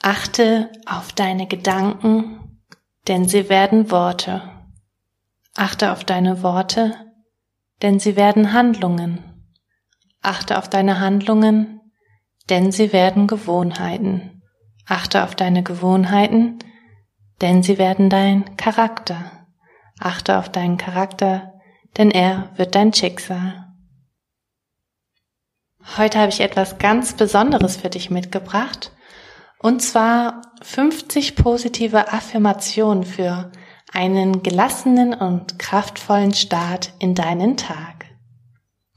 Achte auf deine Gedanken, denn sie werden Worte. Achte auf deine Worte, denn sie werden Handlungen. Achte auf deine Handlungen, denn sie werden Gewohnheiten. Achte auf deine Gewohnheiten, denn sie werden dein Charakter. Achte auf deinen Charakter, denn er wird dein Schicksal. Heute habe ich etwas ganz Besonderes für dich mitgebracht, und zwar 50 positive Affirmationen für einen gelassenen und kraftvollen Start in deinen Tag.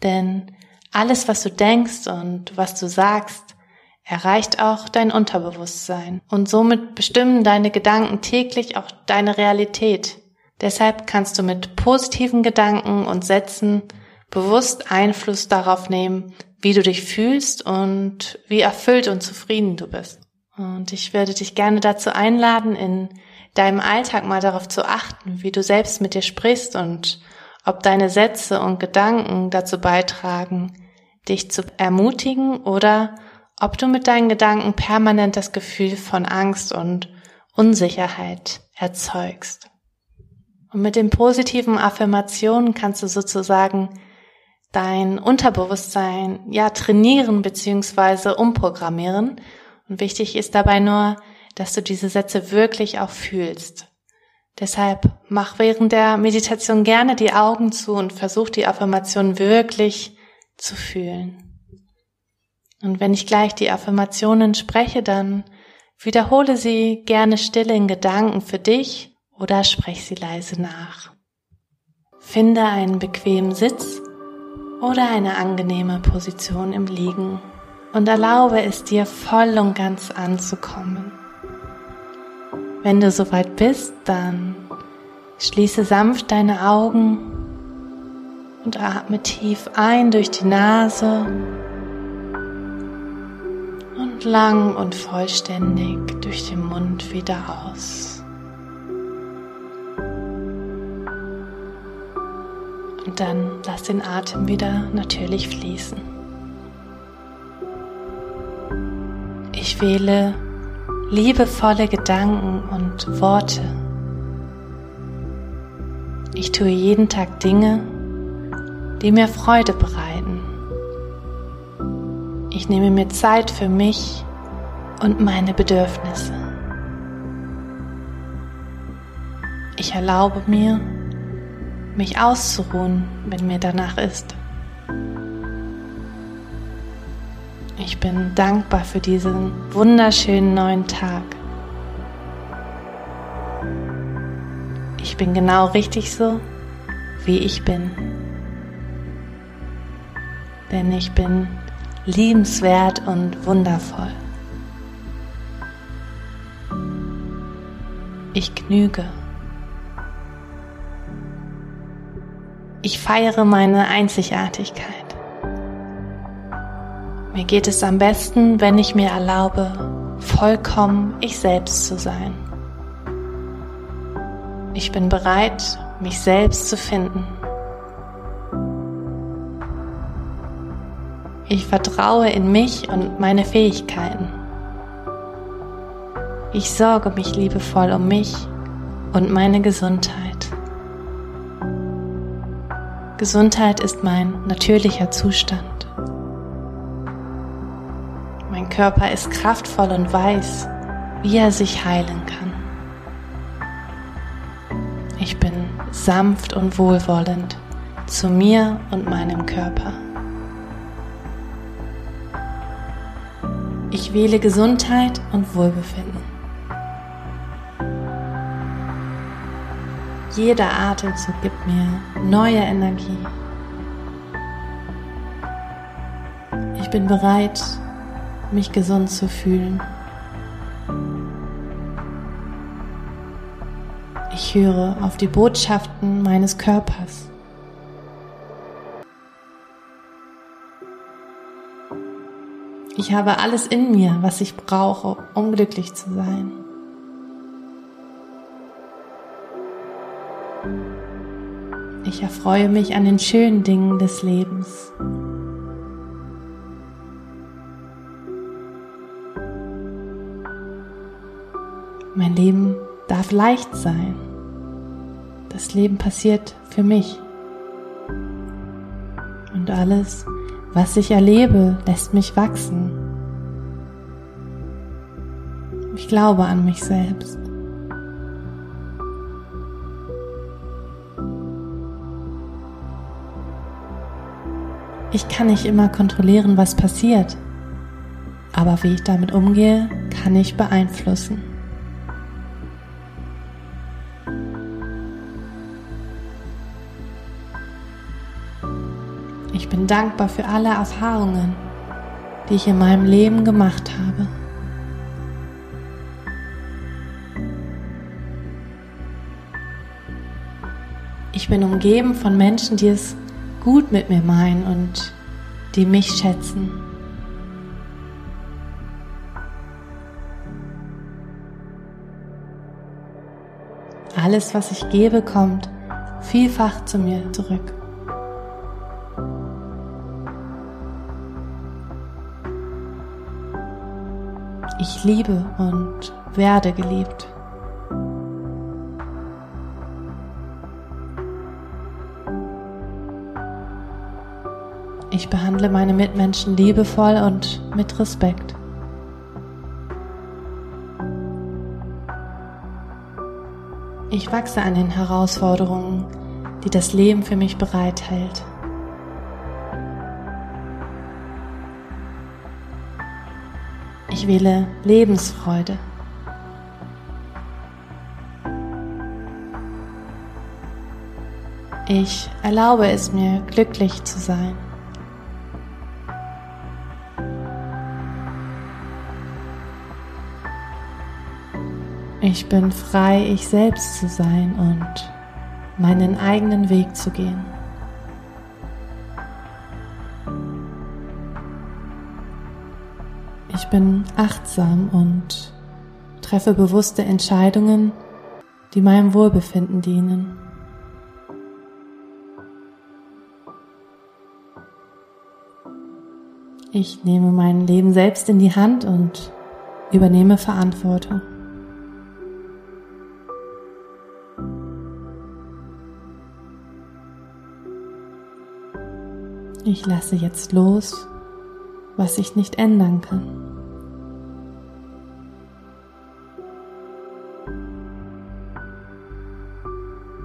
Denn alles, was du denkst und was du sagst, erreicht auch dein Unterbewusstsein und somit bestimmen deine Gedanken täglich auch deine Realität. Deshalb kannst du mit positiven Gedanken und Sätzen bewusst Einfluss darauf nehmen, wie du dich fühlst und wie erfüllt und zufrieden du bist. Und ich würde dich gerne dazu einladen, in deinem Alltag mal darauf zu achten, wie du selbst mit dir sprichst und ob deine Sätze und Gedanken dazu beitragen, dich zu ermutigen oder ob du mit deinen Gedanken permanent das Gefühl von Angst und Unsicherheit erzeugst. Und mit den positiven Affirmationen kannst du sozusagen dein Unterbewusstsein ja trainieren beziehungsweise umprogrammieren. Und wichtig ist dabei nur, dass du diese Sätze wirklich auch fühlst. Deshalb mach während der Meditation gerne die Augen zu und versuch die Affirmation wirklich zu fühlen. Und wenn ich gleich die Affirmationen spreche, dann wiederhole sie gerne still in Gedanken für dich oder sprech sie leise nach. Finde einen bequemen Sitz oder eine angenehme Position im Liegen und erlaube es dir voll und ganz anzukommen. Wenn du soweit bist, dann schließe sanft deine Augen und atme tief ein durch die Nase und lang und vollständig durch den Mund wieder aus. Und dann lass den Atem wieder natürlich fließen. Wähle liebevolle Gedanken und Worte. Ich tue jeden Tag Dinge, die mir Freude bereiten. Ich nehme mir Zeit für mich und meine Bedürfnisse. Ich erlaube mir, mich auszuruhen, wenn mir danach ist. Ich bin dankbar für diesen wunderschönen neuen Tag. Ich bin genau richtig so, wie ich bin. Denn ich bin liebenswert und wundervoll. Ich genüge. Ich feiere meine Einzigartigkeit. Mir geht es am besten, wenn ich mir erlaube, vollkommen ich selbst zu sein. Ich bin bereit, mich selbst zu finden. Ich vertraue in mich und meine Fähigkeiten. Ich sorge mich liebevoll um mich und meine Gesundheit. Gesundheit ist mein natürlicher Zustand. Körper ist kraftvoll und weiß, wie er sich heilen kann. Ich bin sanft und wohlwollend zu mir und meinem Körper. Ich wähle Gesundheit und Wohlbefinden. Jeder Atemzug gibt mir neue Energie. Ich bin bereit, mich gesund zu fühlen. Ich höre auf die Botschaften meines Körpers. Ich habe alles in mir, was ich brauche, um glücklich zu sein. Ich erfreue mich an den schönen Dingen des Lebens. Mein Leben darf leicht sein. Das Leben passiert für mich. Und alles, was ich erlebe, lässt mich wachsen. Ich glaube an mich selbst. Ich kann nicht immer kontrollieren, was passiert, aber wie ich damit umgehe, kann ich beeinflussen. Bin dankbar für alle Erfahrungen, die ich in meinem Leben gemacht habe. Ich bin umgeben von Menschen, die es gut mit mir meinen und die mich schätzen. Alles, was ich gebe, kommt vielfach zu mir zurück. Ich liebe und werde geliebt. Ich behandle meine Mitmenschen liebevoll und mit Respekt. Ich wachse an den Herausforderungen, die das Leben für mich bereithält. Ich wähle Lebensfreude. Ich erlaube es mir, glücklich zu sein. Ich bin frei, ich selbst zu sein und meinen eigenen Weg zu gehen. Bin achtsam und treffe bewusste Entscheidungen, die meinem Wohlbefinden dienen. Ich nehme mein Leben selbst in die Hand und übernehme Verantwortung. Ich lasse jetzt los, was ich nicht ändern kann.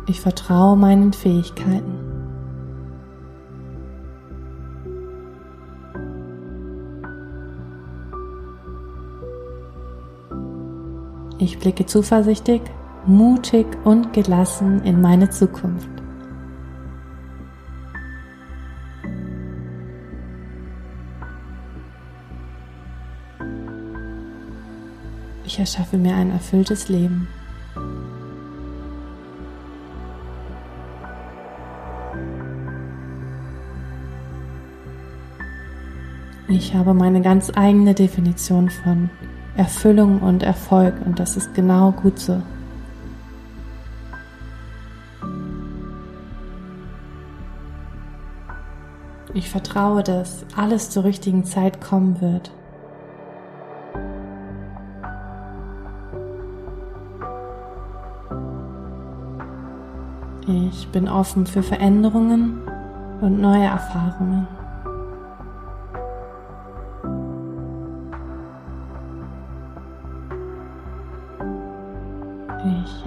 Ich vertraue meinen Fähigkeiten. Ich blicke zuversichtlich, mutig und gelassen in meine Zukunft. Ich erschaffe mir ein erfülltes Leben. Ich habe meine ganz eigene Definition von Erfüllung und Erfolg und das ist genau gut so. Ich vertraue, dass alles zur richtigen Zeit kommen wird. Ich bin offen für Veränderungen und neue Erfahrungen.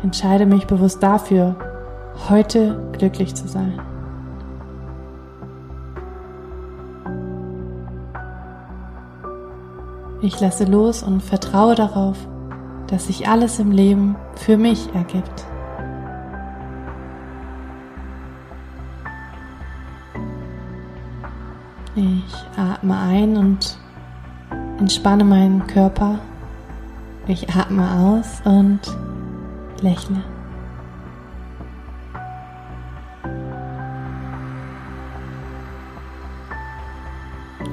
Entscheide mich bewusst dafür, heute glücklich zu sein. Ich lasse los und vertraue darauf, dass sich alles im Leben für mich ergibt. Ich atme ein und entspanne meinen Körper. Ich atme aus und lächle.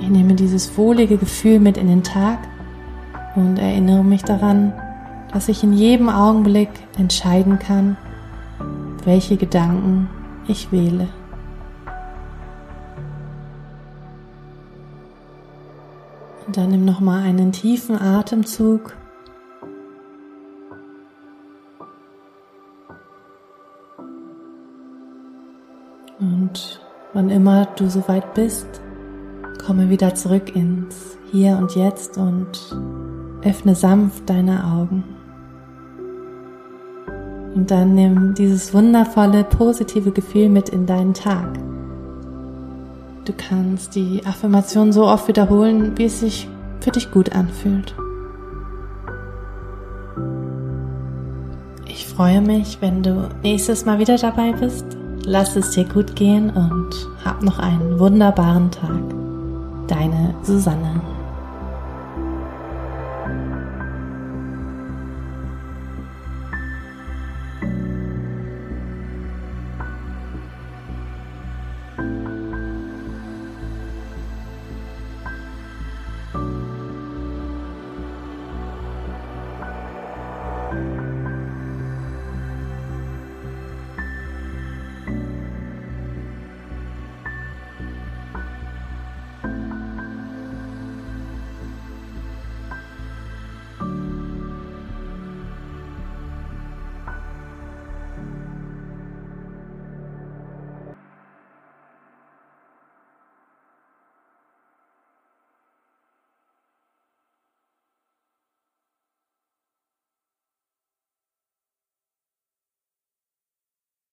Ich nehme dieses wohlige Gefühl mit in den Tag und erinnere mich daran, dass ich in jedem Augenblick entscheiden kann, welche Gedanken ich wähle. Und dann nimm nochmal einen tiefen Atemzug wann immer du soweit bist, komme wieder zurück ins Hier und Jetzt und öffne sanft deine Augen. Und dann nimm dieses wundervolle, positive Gefühl mit in deinen Tag. Du kannst die Affirmation so oft wiederholen, wie es sich für dich gut anfühlt. Ich freue mich, wenn du nächstes Mal wieder dabei bist lass es dir gut gehen und hab noch einen wunderbaren Tag. Deine Susanne.